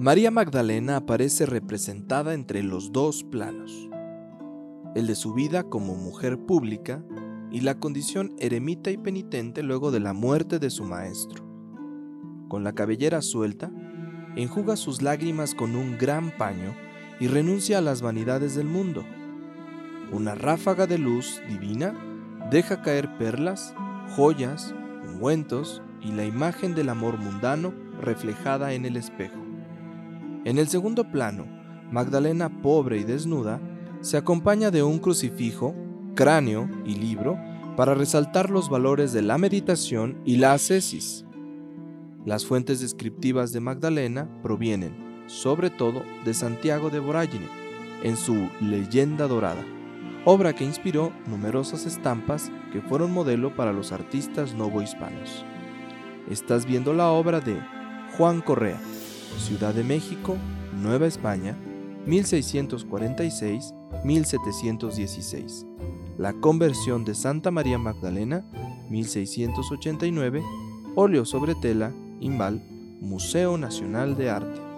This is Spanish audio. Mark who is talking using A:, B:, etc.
A: María Magdalena aparece representada entre los dos planos, el de su vida como mujer pública y la condición eremita y penitente luego de la muerte de su maestro. Con la cabellera suelta, enjuga sus lágrimas con un gran paño y renuncia a las vanidades del mundo. Una ráfaga de luz divina deja caer perlas, joyas, ungüentos y la imagen del amor mundano reflejada en el espejo. En el segundo plano, Magdalena pobre y desnuda se acompaña de un crucifijo, cráneo y libro para resaltar los valores de la meditación y la ascesis. Las fuentes descriptivas de Magdalena provienen, sobre todo, de Santiago de Voragine, en su Leyenda Dorada, obra que inspiró numerosas estampas que fueron modelo para los artistas novohispanos. Estás viendo la obra de Juan Correa, Ciudad de México, Nueva España, 1646-1716. La conversión de Santa María Magdalena, 1689, óleo sobre tela, Imbal, Museo Nacional de Arte.